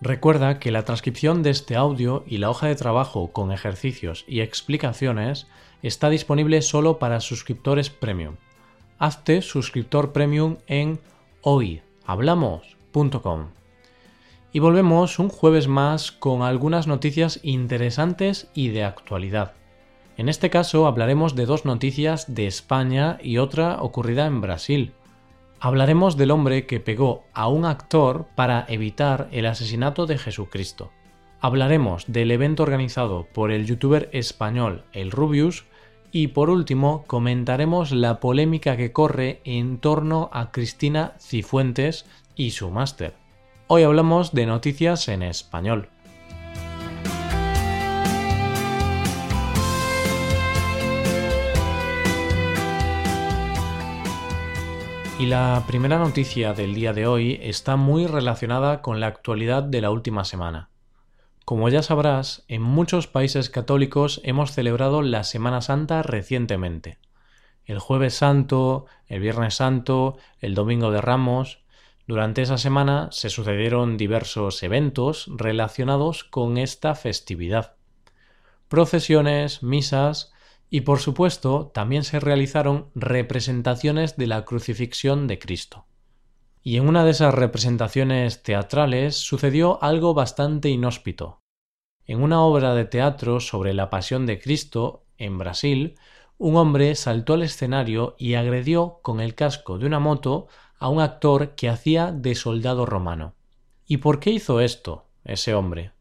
Recuerda que la transcripción de este audio y la hoja de trabajo con ejercicios y explicaciones está disponible solo para suscriptores premium. Hazte suscriptor premium en hoyhablamos.com. Y volvemos un jueves más con algunas noticias interesantes y de actualidad. En este caso hablaremos de dos noticias de España y otra ocurrida en Brasil. Hablaremos del hombre que pegó a un actor para evitar el asesinato de Jesucristo. Hablaremos del evento organizado por el youtuber español El Rubius y por último comentaremos la polémica que corre en torno a Cristina Cifuentes y su máster. Hoy hablamos de noticias en español. Y la primera noticia del día de hoy está muy relacionada con la actualidad de la última semana. Como ya sabrás, en muchos países católicos hemos celebrado la Semana Santa recientemente. El jueves santo, el viernes santo, el domingo de ramos, durante esa semana se sucedieron diversos eventos relacionados con esta festividad. Procesiones, misas y por supuesto también se realizaron representaciones de la crucifixión de Cristo. Y en una de esas representaciones teatrales sucedió algo bastante inhóspito. En una obra de teatro sobre la pasión de Cristo, en Brasil, un hombre saltó al escenario y agredió con el casco de una moto a un actor que hacía de soldado romano. ¿Y por qué hizo esto ese hombre?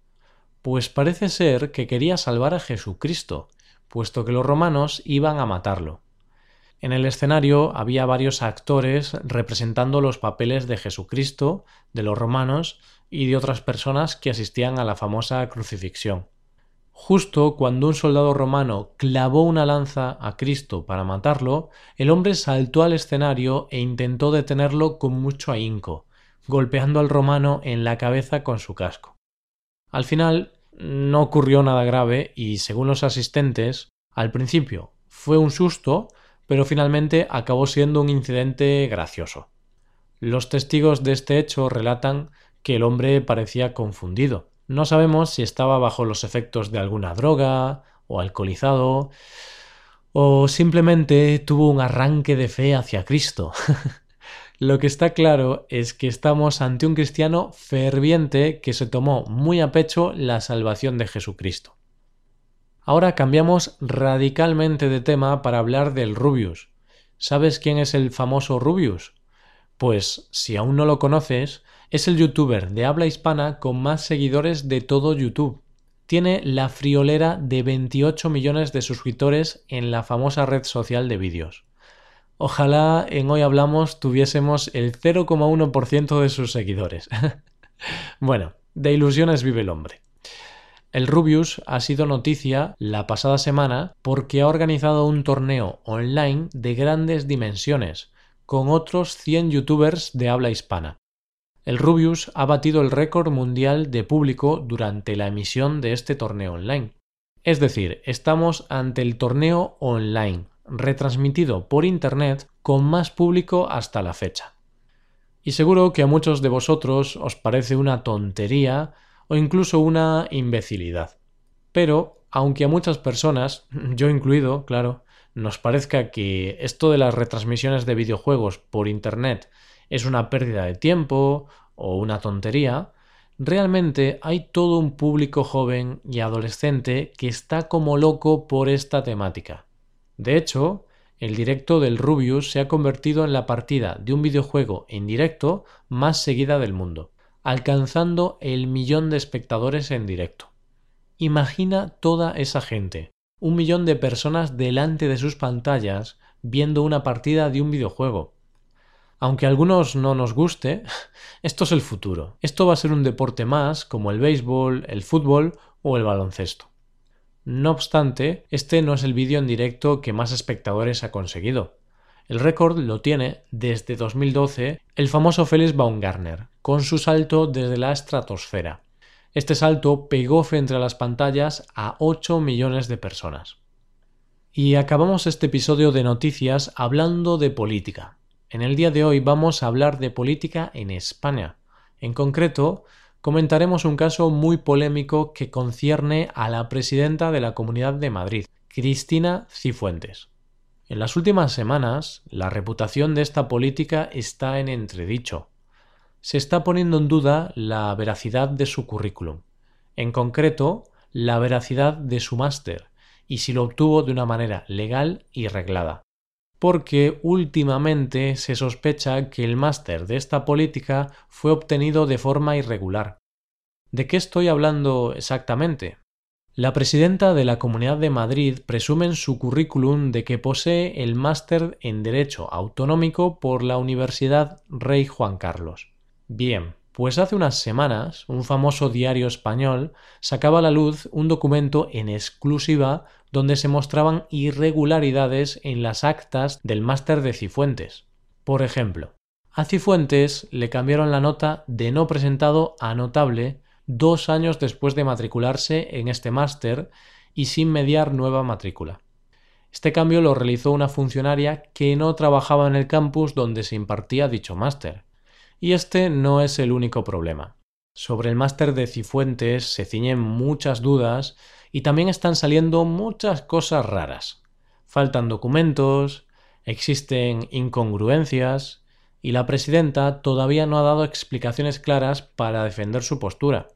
Pues parece ser que quería salvar a Jesucristo, puesto que los romanos iban a matarlo. En el escenario había varios actores representando los papeles de Jesucristo, de los romanos y de otras personas que asistían a la famosa crucifixión. Justo cuando un soldado romano clavó una lanza a Cristo para matarlo, el hombre saltó al escenario e intentó detenerlo con mucho ahínco, golpeando al romano en la cabeza con su casco. Al final no ocurrió nada grave y, según los asistentes, al principio fue un susto, pero finalmente acabó siendo un incidente gracioso. Los testigos de este hecho relatan que el hombre parecía confundido, no sabemos si estaba bajo los efectos de alguna droga o alcoholizado o simplemente tuvo un arranque de fe hacia Cristo. Lo que está claro es que estamos ante un cristiano ferviente que se tomó muy a pecho la salvación de Jesucristo. Ahora cambiamos radicalmente de tema para hablar del Rubius. ¿Sabes quién es el famoso Rubius? Pues si aún no lo conoces, es el youtuber de habla hispana con más seguidores de todo YouTube. Tiene la friolera de 28 millones de suscriptores en la famosa red social de vídeos. Ojalá en Hoy Hablamos tuviésemos el 0,1% de sus seguidores. bueno, de ilusiones vive el hombre. El Rubius ha sido noticia la pasada semana porque ha organizado un torneo online de grandes dimensiones, con otros 100 youtubers de habla hispana. El Rubius ha batido el récord mundial de público durante la emisión de este torneo online. Es decir, estamos ante el torneo online, retransmitido por Internet con más público hasta la fecha. Y seguro que a muchos de vosotros os parece una tontería o incluso una imbecilidad. Pero, aunque a muchas personas, yo incluido, claro, nos parezca que esto de las retransmisiones de videojuegos por Internet es una pérdida de tiempo o una tontería, realmente hay todo un público joven y adolescente que está como loco por esta temática. De hecho, el directo del Rubius se ha convertido en la partida de un videojuego en directo más seguida del mundo, alcanzando el millón de espectadores en directo. Imagina toda esa gente, un millón de personas delante de sus pantallas viendo una partida de un videojuego. Aunque a algunos no nos guste, esto es el futuro. Esto va a ser un deporte más como el béisbol, el fútbol o el baloncesto. No obstante, este no es el vídeo en directo que más espectadores ha conseguido. El récord lo tiene desde 2012 el famoso Felix Baumgartner, con su salto desde la estratosfera. Este salto pegó frente a las pantallas a 8 millones de personas. Y acabamos este episodio de noticias hablando de política. En el día de hoy vamos a hablar de política en España. En concreto, comentaremos un caso muy polémico que concierne a la presidenta de la Comunidad de Madrid, Cristina Cifuentes. En las últimas semanas, la reputación de esta política está en entredicho. Se está poniendo en duda la veracidad de su currículum, en concreto, la veracidad de su máster, y si lo obtuvo de una manera legal y reglada. Porque últimamente se sospecha que el máster de esta política fue obtenido de forma irregular. ¿De qué estoy hablando exactamente? La presidenta de la Comunidad de Madrid presume en su currículum de que posee el máster en Derecho Autonómico por la Universidad Rey Juan Carlos. Bien, pues hace unas semanas un famoso diario español sacaba a la luz un documento en exclusiva donde se mostraban irregularidades en las actas del máster de Cifuentes. Por ejemplo, a Cifuentes le cambiaron la nota de no presentado a notable dos años después de matricularse en este máster y sin mediar nueva matrícula. Este cambio lo realizó una funcionaria que no trabajaba en el campus donde se impartía dicho máster. Y este no es el único problema. Sobre el máster de Cifuentes se ciñen muchas dudas y también están saliendo muchas cosas raras. Faltan documentos, existen incongruencias y la presidenta todavía no ha dado explicaciones claras para defender su postura.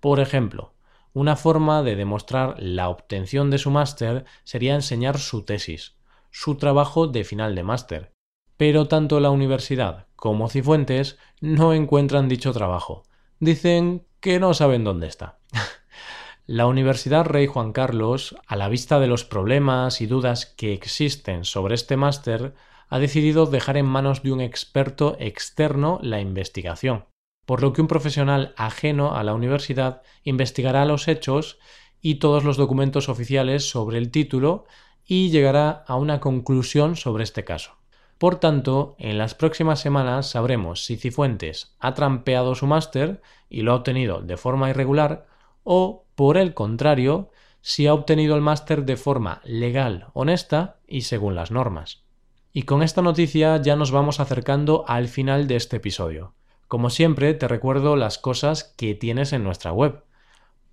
Por ejemplo, una forma de demostrar la obtención de su máster sería enseñar su tesis, su trabajo de final de máster. Pero tanto la universidad como Cifuentes no encuentran dicho trabajo. Dicen que no saben dónde está. la Universidad Rey Juan Carlos, a la vista de los problemas y dudas que existen sobre este máster, ha decidido dejar en manos de un experto externo la investigación por lo que un profesional ajeno a la universidad investigará los hechos y todos los documentos oficiales sobre el título y llegará a una conclusión sobre este caso. Por tanto, en las próximas semanas sabremos si Cifuentes ha trampeado su máster y lo ha obtenido de forma irregular o, por el contrario, si ha obtenido el máster de forma legal, honesta y según las normas. Y con esta noticia ya nos vamos acercando al final de este episodio. Como siempre, te recuerdo las cosas que tienes en nuestra web.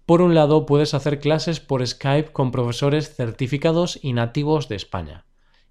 Por un lado, puedes hacer clases por Skype con profesores certificados y nativos de España.